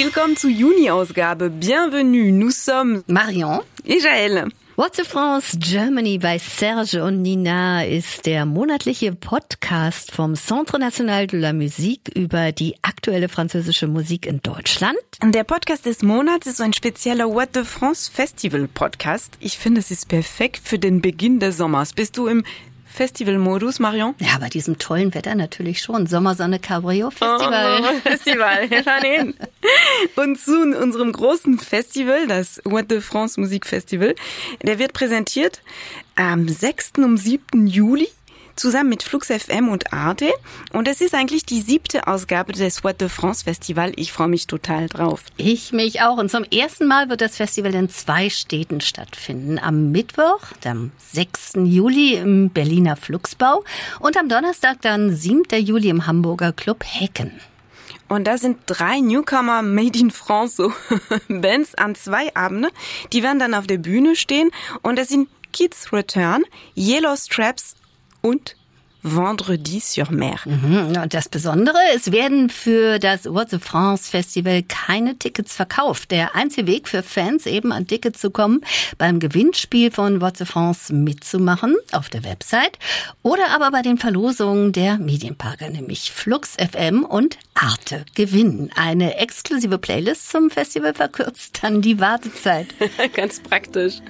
Willkommen zur Juni-Ausgabe. Bienvenue, nous sommes Marion et Jaël. What's the France Germany bei Serge und Nina ist der monatliche Podcast vom Centre National de la Musique über die aktuelle französische Musik in Deutschland. Der Podcast des Monats ist so ein spezieller What the France Festival Podcast. Ich finde, es ist perfekt für den Beginn des Sommers. Bist du im Festivalmodus, Marion? Ja, bei diesem tollen Wetter natürlich schon. Sommersonne Cabrio Festival. Oh, Festival, wir fahren hin. Und zu unserem großen Festival, das What the France Musik Festival, der wird präsentiert am 6. um 7. Juli zusammen mit Flux FM und Arte. Und es ist eigentlich die siebte Ausgabe des What de France Festival. Ich freue mich total drauf. Ich mich auch. Und zum ersten Mal wird das Festival in zwei Städten stattfinden. Am Mittwoch, am 6. Juli im Berliner Fluxbau und am Donnerstag dann 7. Juli im Hamburger Club Hecken. Und da sind drei Newcomer Made in France, so Bands an zwei Abende. Die werden dann auf der Bühne stehen und das sind Kids Return, Yellow Straps und Vendredi sur Mer. Mhm. Und das Besondere, es werden für das What the France Festival keine Tickets verkauft. Der einzige Weg für Fans eben an Tickets zu kommen, beim Gewinnspiel von What the France mitzumachen auf der Website oder aber bei den Verlosungen der Medienparker, nämlich Flux FM und Arte gewinnen. Eine exklusive Playlist zum Festival verkürzt dann die Wartezeit. Ganz praktisch.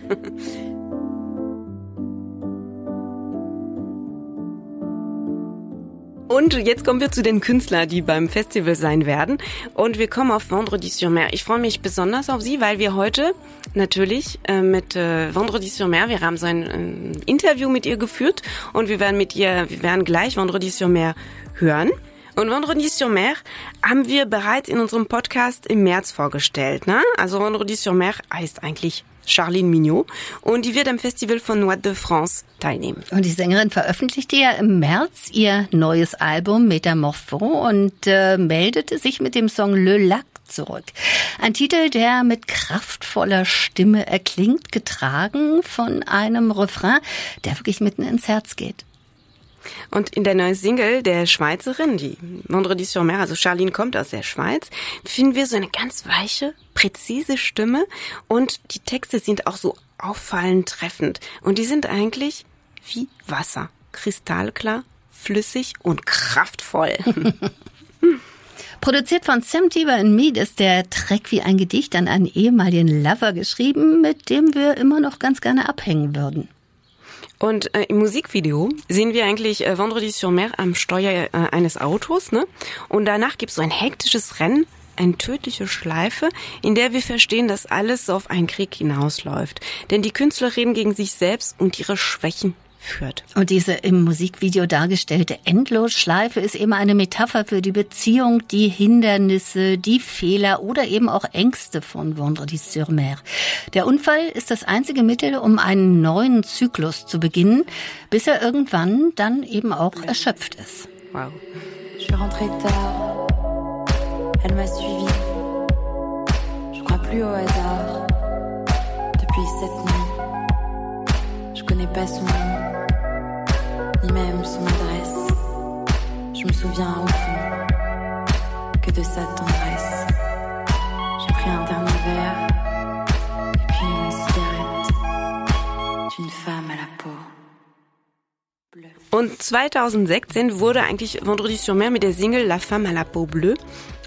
Und jetzt kommen wir zu den Künstlern, die beim Festival sein werden. Und wir kommen auf Vendredi sur Mer. Ich freue mich besonders auf sie, weil wir heute natürlich äh, mit äh, Vendredi sur Mer, wir haben so ein äh, Interview mit ihr geführt und wir werden mit ihr, wir werden gleich Vendredi sur Mer hören. Und Vendredi sur Mer haben wir bereits in unserem Podcast im März vorgestellt. Ne? Also Vendredi sur Mer heißt eigentlich Charlene Mignot. Und die wird am Festival von Noix de France teilnehmen. Und die Sängerin veröffentlichte ja im März ihr neues Album Metamorpho und äh, meldete sich mit dem Song Le Lac zurück. Ein Titel, der mit kraftvoller Stimme erklingt, getragen von einem Refrain, der wirklich mitten ins Herz geht. Und in der neuen Single der Schweizerin, die Vendredi sur Mer, also Charlene kommt aus der Schweiz, finden wir so eine ganz weiche, präzise Stimme und die Texte sind auch so auffallend treffend. Und die sind eigentlich wie Wasser. Kristallklar, flüssig und kraftvoll. Produziert von Sam Tieber in Mead ist der Track wie ein Gedicht an einen ehemaligen Lover geschrieben, mit dem wir immer noch ganz gerne abhängen würden. Und äh, im Musikvideo sehen wir eigentlich äh, Vendredi sur Mer am Steuer äh, eines Autos, ne? Und danach gibt's so ein hektisches Rennen, eine tödliche Schleife, in der wir verstehen, dass alles auf einen Krieg hinausläuft. Denn die Künstler reden gegen sich selbst und ihre Schwächen führt. Und diese im Musikvideo dargestellte Endlosschleife ist eben eine Metapher für die Beziehung, die Hindernisse, die Fehler oder eben auch Ängste von Vendredi sur Mer. Der Unfall ist das einzige Mittel, um einen neuen Zyklus zu beginnen, bis er irgendwann dann eben auch erschöpft ist. Wow. Je suis rentrée tard. Elle m'a suivi. Je crois plus au hasard. Je connais pas son nom. ni même son adresse. Je me souviens au fond que de sa tendresse. J'ai pris un dernier verre et puis une cigarette d'une femme à la peau. Und 2016 wurde eigentlich Vendredi sur Mer mit der Single La Femme à la Peau Bleue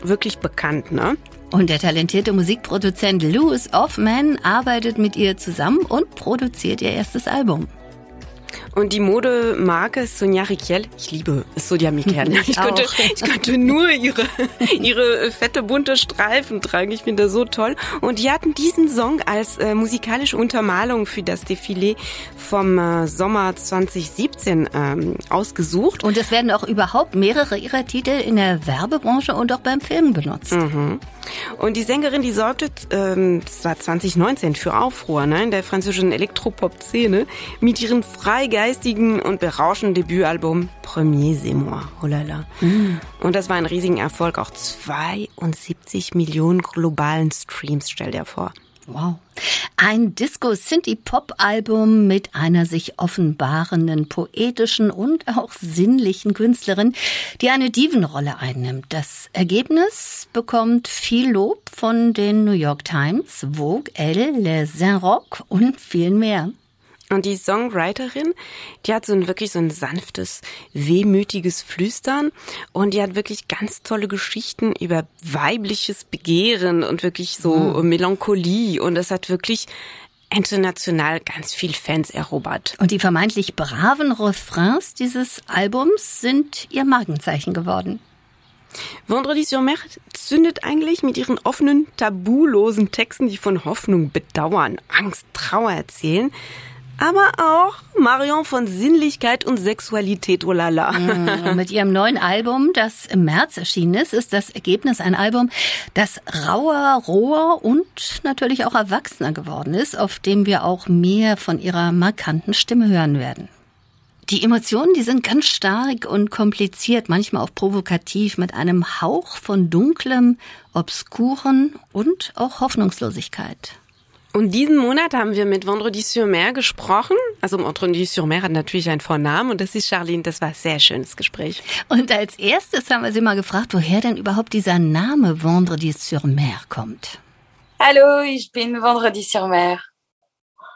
wirklich bekannt, ne? Und der talentierte Musikproduzent Louis Hoffman arbeitet mit ihr zusammen und produziert ihr erstes Album. Und die Modemarke Sonja Riquel, ich liebe Sonja Michael. Ich könnte, ich könnte nur ihre, ihre fette bunte Streifen tragen. Ich finde das so toll. Und die hatten diesen Song als äh, musikalische Untermalung für das Defilé vom äh, Sommer 2017 ähm, ausgesucht. Und es werden auch überhaupt mehrere ihrer Titel in der Werbebranche und auch beim Film benutzt. Und die Sängerin, die sorgte ähm, das war 2019 für Aufruhr ne, in der französischen Elektropop-Szene mit ihrem freigeistigen und berauschenden Debütalbum Premier c'est moi. Oh la la. Und das war ein riesiger Erfolg, auch 72 Millionen globalen Streams, stell dir vor. Wow. Ein Disco-Synthie-Pop-Album mit einer sich offenbarenden, poetischen und auch sinnlichen Künstlerin, die eine Divenrolle einnimmt. Das Ergebnis bekommt viel Lob von den New York Times, Vogue, Elle, Le Saint-Roch und vielen mehr. Und die Songwriterin, die hat so ein wirklich so ein sanftes, wehmütiges Flüstern und die hat wirklich ganz tolle Geschichten über weibliches Begehren und wirklich so mhm. Melancholie und das hat wirklich international ganz viel Fans erobert. Und die vermeintlich braven Refrains dieses Albums sind ihr Markenzeichen geworden. Vendredi sur Mer zündet eigentlich mit ihren offenen, tabulosen Texten, die von Hoffnung, Bedauern, Angst, Trauer erzählen, aber auch Marion von Sinnlichkeit und Sexualität, oh lala. Mm, mit ihrem neuen Album, das im März erschienen ist, ist das Ergebnis ein Album, das rauer, roher und natürlich auch erwachsener geworden ist, auf dem wir auch mehr von ihrer markanten Stimme hören werden. Die Emotionen, die sind ganz stark und kompliziert, manchmal auch provokativ, mit einem Hauch von dunklem, obskuren und auch Hoffnungslosigkeit. Und diesen Monat haben wir mit Vendredi sur Mer gesprochen. Also Vendredi sur Mer hat natürlich einen Vornamen und das ist Charlene. Das war ein sehr schönes Gespräch. Und als erstes haben wir sie mal gefragt, woher denn überhaupt dieser Name Vendredi sur Mer kommt. Hallo, ich bin Vendredi sur Mer.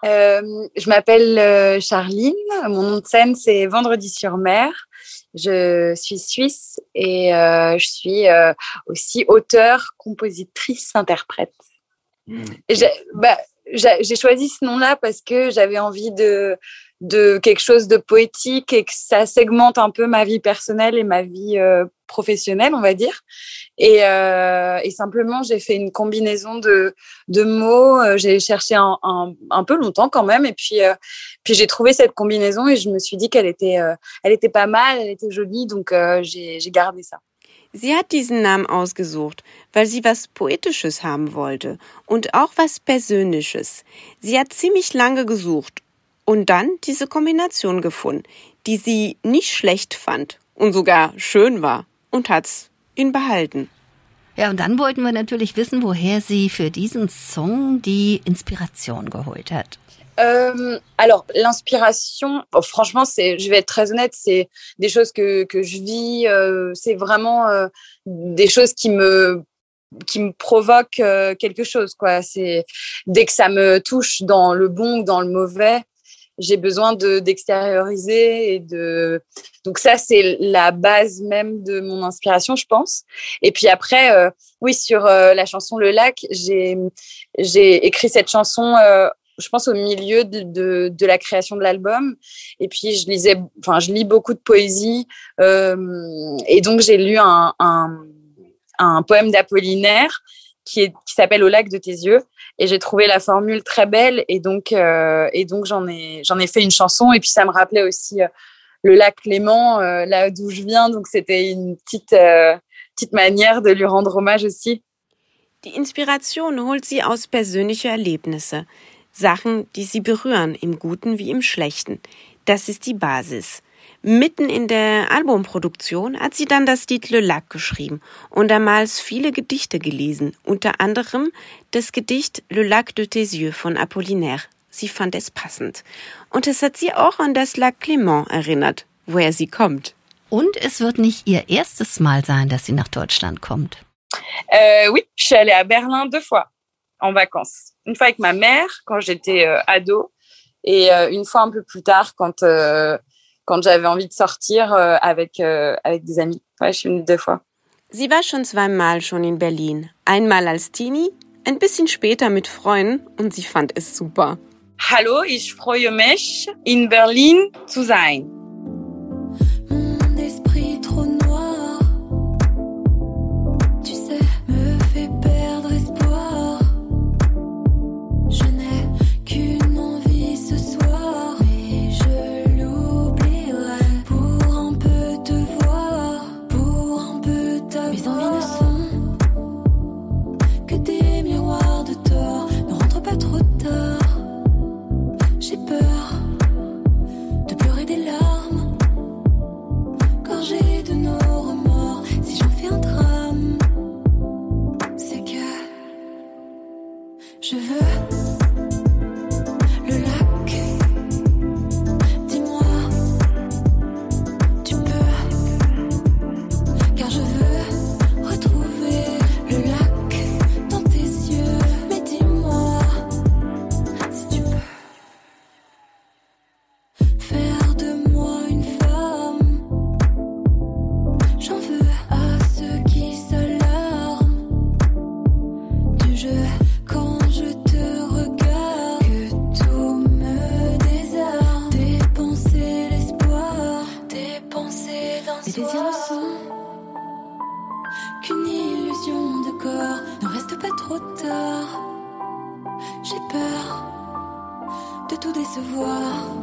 Euh, je m'appelle euh, Charline. Mon nom de scène, c'est Vendredi sur Mer. Je suis suisse et euh, je suis euh, aussi auteure, compositrice, interprète. Bah, j'ai choisi ce nom-là parce que j'avais envie de, quelque chose de poétique et que ça segmente un peu ma vie personnelle et ma vie euh, professionnelle, on va dire. Et, euh, et simplement, j'ai fait une combinaison de, mots. Euh, j'ai cherché un, peu longtemps quand même. Et puis, j'ai trouvé cette combinaison et je me suis dit qu'elle était, elle était pas mal, elle était jolie. Donc, j'ai gardé ça. Sie hat diesen Namen ausgesucht, weil sie was Poetisches haben wollte und auch was Persönliches. Sie hat ziemlich lange gesucht und dann diese Kombination gefunden, die sie nicht schlecht fand und sogar schön war und hat's ihn behalten. Ja, und dann wollten wir natürlich wissen, woher sie für diesen Song die Inspiration geholt hat. Euh, alors l'inspiration, franchement, c'est, je vais être très honnête, c'est des choses que que je vis. Euh, c'est vraiment euh, des choses qui me qui me provoquent euh, quelque chose. Quoi. C'est dès que ça me touche dans le bon ou dans le mauvais, j'ai besoin de d'extérioriser et de. Donc ça, c'est la base même de mon inspiration, je pense. Et puis après, euh, oui, sur la chanson Le Lac, j'ai j'ai écrit cette chanson je pense, au milieu de, la création de l'album. Et puis, je lisais, enfin, je lis beaucoup de poésie. Euh, et donc, j'ai lu un, poème d'Apollinaire qui, s'appelle Au lac de tes yeux. Et j'ai trouvé la formule très belle. Et donc, euh, j'en ai, fait une chanson. Et puis, ça me rappelait aussi euh, le lac euh, là d'où je viens. Donc, c'était une petite, manière de lui rendre hommage aussi. Die Inspiration holt sie aus persönlicher Erlebnisse. Sachen, die sie berühren, im Guten wie im Schlechten. Das ist die Basis. Mitten in der Albumproduktion hat sie dann das Lied Le Lac geschrieben und damals viele Gedichte gelesen, unter anderem das Gedicht Le Lac de tes yeux von Apollinaire. Sie fand es passend. Und es hat sie auch an das Lac Clément erinnert, woher sie kommt. Und es wird nicht ihr erstes Mal sein, dass sie nach Deutschland kommt. Euh, oui, je suis allée à Berlin deux fois en vacances. Une fois avec ma mère quand j'étais euh, ado et euh, une fois un peu plus tard quand euh, quand j'avais envie de sortir euh, avec euh, avec des amis. Ouais, je suis venue deux fois. Sie war schon zweimal schon in Berlin. Einmal als Teenie, ein bisschen später mit Freunden und sie fand es super. Hallo, ich freue mich, in Berlin zu sein. de nos remords. Si j'en fais un train Mes désirs ne sont qu'une illusion de corps. Ne reste pas trop tard. J'ai peur de tout décevoir.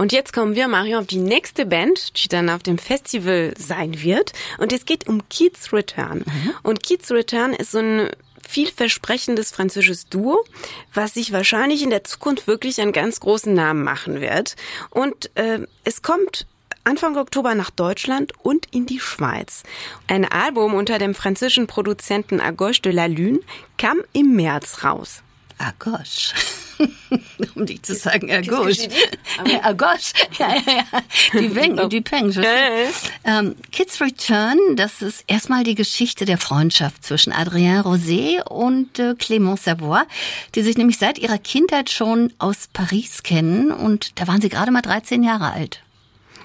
Und jetzt kommen wir, Mario, auf die nächste Band, die dann auf dem Festival sein wird. Und es geht um Keats Return. Und Keats Return ist so ein vielversprechendes französisches Duo, was sich wahrscheinlich in der Zukunft wirklich einen ganz großen Namen machen wird. Und äh, es kommt Anfang Oktober nach Deutschland und in die Schweiz. Ein Album unter dem französischen Produzenten Agos de la Lune kam im März raus. Gosh. um nicht zu sagen? Ah, gosh. Ja, ja, ja. Die Peng, die Peng. sais. Ähm, Kids Return, das ist erstmal die Geschichte der Freundschaft zwischen Adrien Rosé und äh, Clément Savoy, die sich nämlich seit ihrer Kindheit schon aus Paris kennen und da waren sie gerade mal 13 Jahre alt.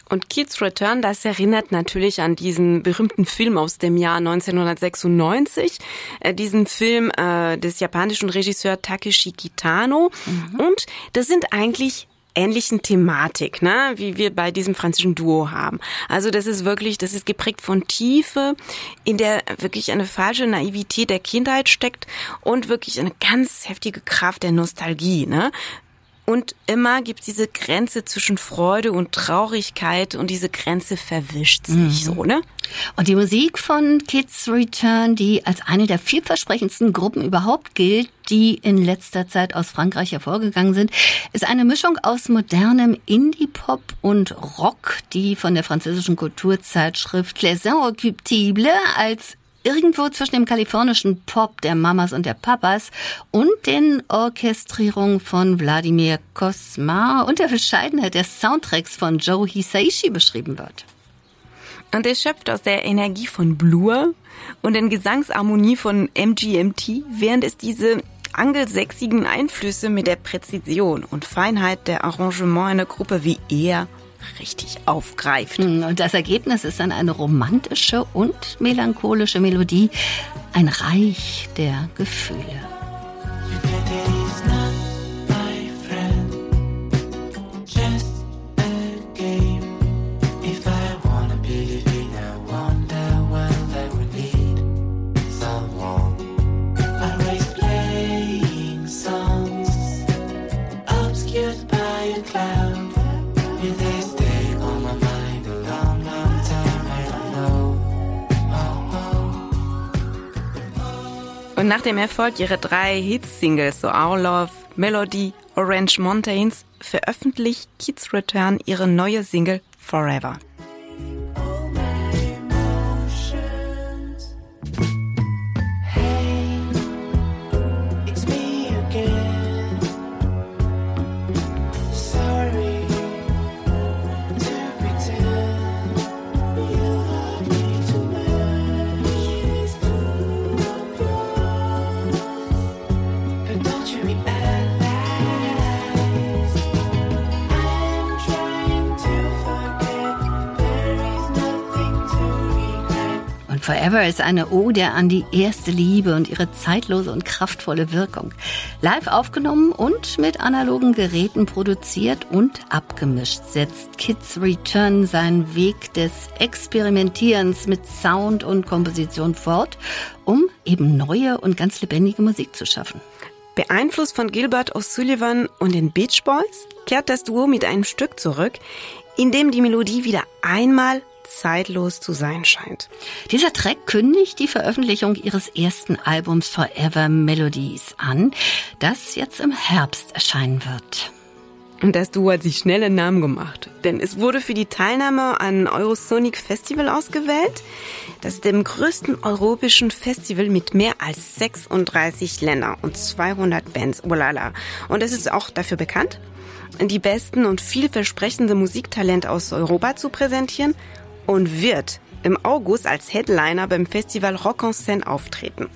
Und Keats Return, das erinnert natürlich an diesen berühmten Film aus dem Jahr 1996, äh, diesen Film äh, des japanischen Regisseurs Takeshi Kitano. Und das sind eigentlich ähnlichen Thematik, ne, wie wir bei diesem französischen Duo haben. Also das ist wirklich, das ist geprägt von Tiefe, in der wirklich eine falsche Naivität der Kindheit steckt und wirklich eine ganz heftige Kraft der Nostalgie, ne. Und immer gibt diese Grenze zwischen Freude und Traurigkeit und diese Grenze verwischt sich so, ne? Und die Musik von Kids Return, die als eine der vielversprechendsten Gruppen überhaupt gilt, die in letzter Zeit aus Frankreich hervorgegangen sind, ist eine Mischung aus modernem Indie-Pop und Rock, die von der französischen Kulturzeitschrift Les Inoccupables als irgendwo zwischen dem kalifornischen Pop der Mamas und der Papas und den Orchestrierungen von Wladimir Kosma und der Bescheidenheit der Soundtracks von Joe Hisaishi beschrieben wird. Und es schöpft aus der Energie von Blur und den Gesangsharmonie von MGMT, während es diese angelsächsigen Einflüsse mit der Präzision und Feinheit der Arrangement einer Gruppe wie er richtig aufgreift. Hm, Und das Ergebnis ist dann eine romantische und melancholische Melodie, ein Reich der Gefühle. Nach dem Erfolg ihrer drei Hits-Singles, so Our Love, Melody, Orange Mountains, veröffentlicht Kids Return ihre neue Single Forever. Forever ist eine Ode an die erste Liebe und ihre zeitlose und kraftvolle Wirkung. Live aufgenommen und mit analogen Geräten produziert und abgemischt setzt Kids Return seinen Weg des Experimentierens mit Sound und Komposition fort, um eben neue und ganz lebendige Musik zu schaffen. Beeinflusst von Gilbert O'Sullivan und den Beach Boys kehrt das Duo mit einem Stück zurück, in dem die Melodie wieder einmal zeitlos zu sein scheint. Dieser Track kündigt die Veröffentlichung ihres ersten Albums Forever Melodies an, das jetzt im Herbst erscheinen wird. Und das Duo hat sich schnell einen Namen gemacht, denn es wurde für die Teilnahme an Eurosonic Festival ausgewählt. Das ist dem größten europäischen Festival mit mehr als 36 Ländern und 200 Bands. Oh la la. Und es ist auch dafür bekannt, die besten und vielversprechende Musiktalente aus Europa zu präsentieren und wird im August als Headliner beim Festival Rock en Seine auftreten.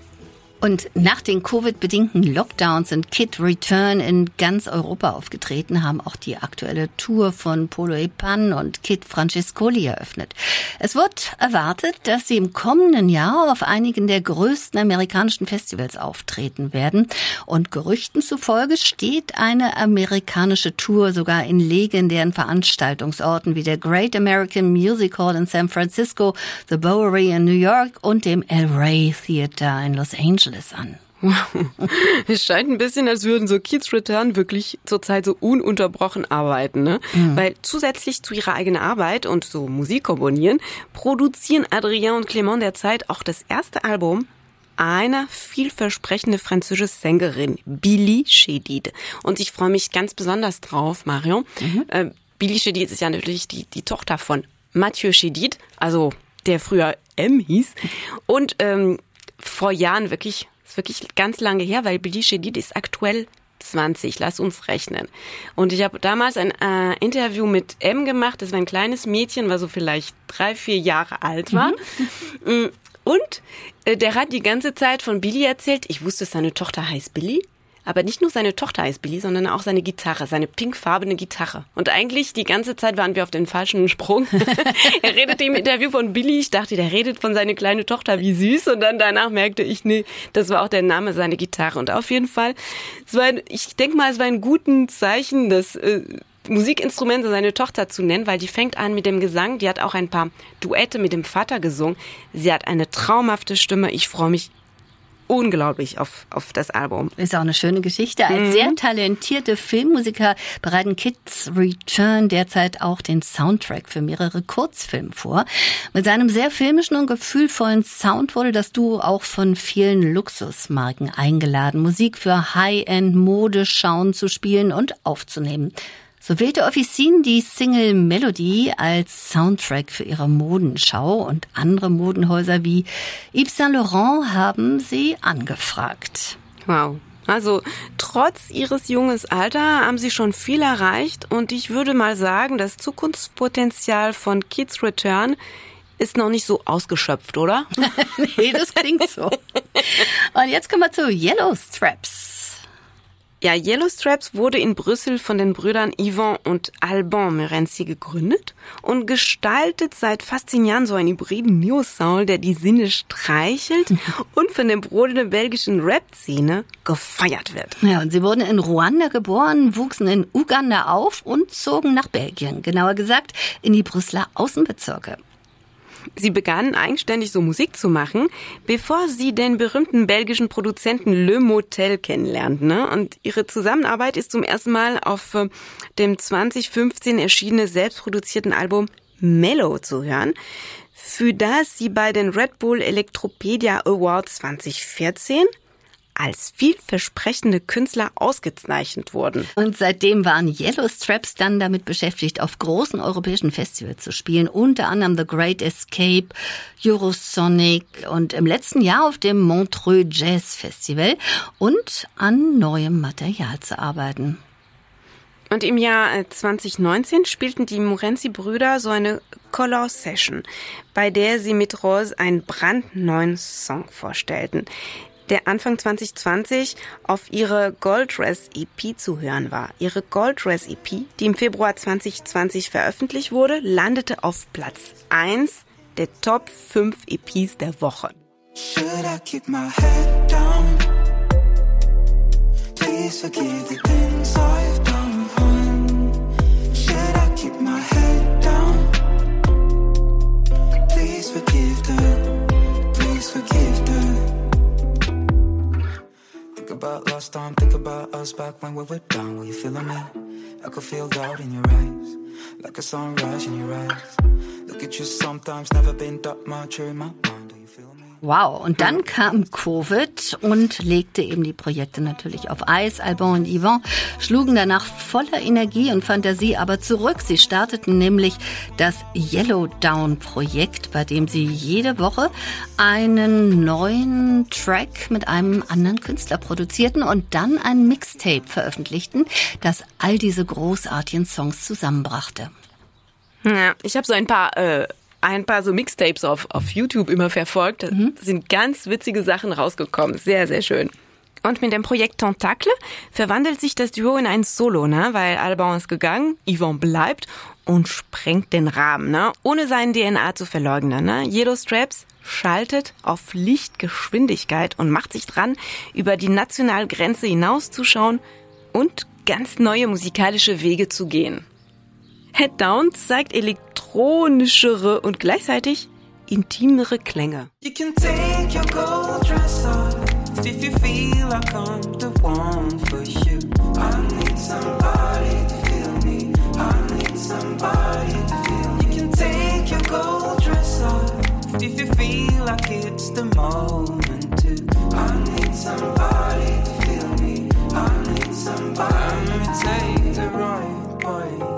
Und nach den Covid-bedingten Lockdowns sind Kid Return in ganz Europa aufgetreten, haben auch die aktuelle Tour von Polo e Pan und Kid Francescoli eröffnet. Es wird erwartet, dass sie im kommenden Jahr auf einigen der größten amerikanischen Festivals auftreten werden. Und Gerüchten zufolge steht eine amerikanische Tour sogar in legendären Veranstaltungsorten wie der Great American Music Hall in San Francisco, The Bowery in New York und dem El Rey Theater in Los Angeles an. Es scheint ein bisschen, als würden so Kids Return wirklich zurzeit so ununterbrochen arbeiten, ne? Weil zusätzlich zu ihrer eigenen Arbeit und so Musik komponieren, produzieren Adrien und Clément derzeit auch das erste Album einer vielversprechende französische Sängerin, Billy Chedid. Und ich freue mich ganz besonders drauf, Marion. Äh, Billy Chedid ist ja natürlich die, die Tochter von Mathieu Chedid, also der früher M hieß. Und ähm, vor Jahren wirklich, ist wirklich ganz lange her, weil Billy Chedid ist aktuell 20, lass uns rechnen. Und ich habe damals ein äh, Interview mit M gemacht, das war ein kleines Mädchen, war so vielleicht drei, vier Jahre alt war. Mm, Und äh, der hat die ganze Zeit von Billy erzählt. Ich wusste, seine Tochter heißt Billy. Aber nicht nur seine Tochter heißt Billy, sondern auch seine Gitarre, seine pinkfarbene Gitarre. Und eigentlich die ganze Zeit waren wir auf den falschen Sprung. er redete im Interview von Billy. Ich dachte, der redet von seiner kleinen Tochter, wie süß. Und dann danach merkte ich, nee, das war auch der Name seiner Gitarre. Und auf jeden Fall, es war ein, ich denke mal, es war ein gutes Zeichen, dass äh, Musikinstrumente seine Tochter zu nennen, weil die fängt an mit dem Gesang. Die hat auch ein paar Duette mit dem Vater gesungen. Sie hat eine traumhafte Stimme. Ich freue mich unglaublich auf, auf das Album. Ist auch eine schöne Geschichte. Als sehr talentierte Filmmusiker bereiten Kids Return derzeit auch den Soundtrack für mehrere Kurzfilme vor. Mit seinem sehr filmischen und gefühlvollen Sound wurde das Duo auch von vielen Luxusmarken eingeladen, Musik für High-End-Modeschauen zu spielen und aufzunehmen. So wählte Officine die Single Melody als Soundtrack für ihre Modenschau und andere Modenhäuser wie Yves Saint Laurent haben sie angefragt. Wow. Also trotz ihres junges Alter haben sie schon viel erreicht und ich würde mal sagen, das Zukunftspotenzial von Kids Return ist noch nicht so ausgeschöpft, oder? nee, das klingt so. Und jetzt kommen wir zu Yellow Straps. Ja, Yellow Straps wurde in Brüssel von den Brüdern Yvon und Alban Merenzi gegründet und gestaltet seit fast zehn Jahren so einen hybriden Neo-Soul, der die Sinne streichelt und von der brodelnden belgischen Rap-Szene gefeiert wird. Ja, und sie wurden in Ruanda geboren, wuchsen in Uganda auf und zogen nach Belgien. Genauer gesagt in die Brüsseler Außenbezirke. Sie begannen eigenständig so Musik zu machen, bevor sie den berühmten belgischen Produzenten Le Motel kennenlernten. Ne? Und ihre Zusammenarbeit ist zum ersten Mal auf äh, dem 2015 erschienenen selbstproduzierten Album Mellow zu hören, für das sie bei den Red Bull Electropedia Awards 2014 als vielversprechende Künstler ausgezeichnet wurden. Und seitdem waren Yellow Straps dann damit beschäftigt, auf großen europäischen Festivals zu spielen, unter anderem The Great Escape, Eurosonic und im letzten Jahr auf dem Montreux Jazz Festival und an neuem Material zu arbeiten. Und im Jahr 2019 spielten die Morenzi-Brüder so eine Color Session, bei der sie mit Rose einen brandneuen Song vorstellten der Anfang 2020 auf ihre Gold Dress EP zu hören war. Ihre Gold Dress EP, die im Februar 2020 veröffentlicht wurde, landete auf Platz 1 der Top 5 EPs der Woche. Should about last time, think about us back when we were down. Were you feeling me? I could feel doubt in your eyes, like a sunrise in your eyes. Look at you sometimes, never been that much in my mind. Wow, und dann kam Covid und legte eben die Projekte natürlich auf Eis. Alban und Yvonne schlugen danach voller Energie und Fantasie aber zurück. Sie starteten nämlich das Yellow Down Projekt, bei dem sie jede Woche einen neuen Track mit einem anderen Künstler produzierten und dann ein Mixtape veröffentlichten, das all diese großartigen Songs zusammenbrachte. Ja, ich habe so ein paar äh, ein paar so Mixtapes auf, auf YouTube immer verfolgt. Da sind ganz witzige Sachen rausgekommen. Sehr, sehr schön. Und mit dem Projekt Tentacle verwandelt sich das Duo in ein Solo, ne? weil Alban ist gegangen, Yvonne bleibt und sprengt den Rahmen, ne? ohne seinen DNA zu verleugnen. Ne? Yellow Straps schaltet auf Lichtgeschwindigkeit und macht sich dran, über die nationale Grenze hinauszuschauen und ganz neue musikalische Wege zu gehen. Head Down zeigt elektronischere und gleichzeitig intimere Klänge. If you feel like it's the moment to. I need somebody to feel me. I need somebody to take the right bite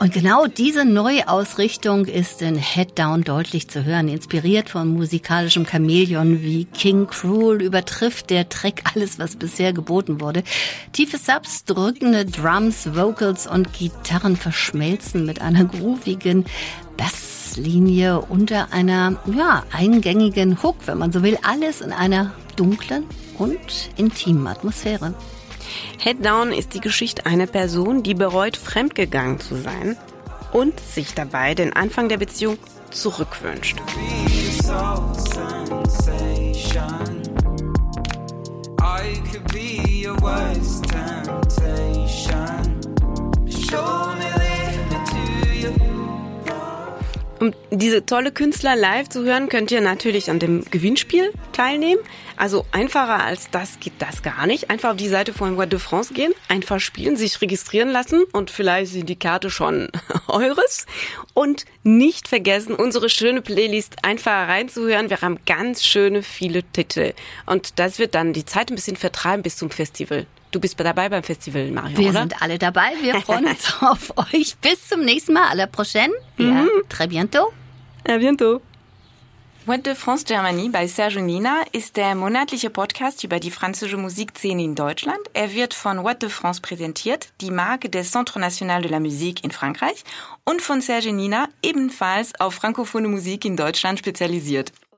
Und genau diese Neuausrichtung ist in Head Down deutlich zu hören. Inspiriert von musikalischem Chamäleon wie King Cruel übertrifft der Track alles, was bisher geboten wurde. Tiefe Subs, drückende Drums, Vocals und Gitarren verschmelzen mit einer groovigen Basslinie unter einer, ja, eingängigen Hook, wenn man so will. Alles in einer dunklen und intimen Atmosphäre. Head Down ist die Geschichte einer Person, die bereut, fremdgegangen zu sein und sich dabei den Anfang der Beziehung zurückwünscht. be your worst temptation. Show Um diese tolle Künstler live zu hören, könnt ihr natürlich an dem Gewinnspiel teilnehmen. Also einfacher als das geht das gar nicht. Einfach auf die Seite von Voix de France gehen, einfach spielen, sich registrieren lassen und vielleicht sind die Karte schon eures. Und nicht vergessen, unsere schöne Playlist einfach reinzuhören. Wir haben ganz schöne viele Titel. Und das wird dann die Zeit ein bisschen vertreiben bis zum Festival. Du bist dabei beim Festival, Mario, Wir oder? sind alle dabei. Wir freuen uns auf euch. Bis zum nächsten Mal. À la prochaine. Ja, très bientôt. À bientôt. What de France Germany bei Serge Nina ist der monatliche Podcast über die französische Musikszene in Deutschland. Er wird von What de France präsentiert, die Marke des Centre National de la Musique in Frankreich, und von Serge Nina, ebenfalls auf frankophone Musik in Deutschland spezialisiert.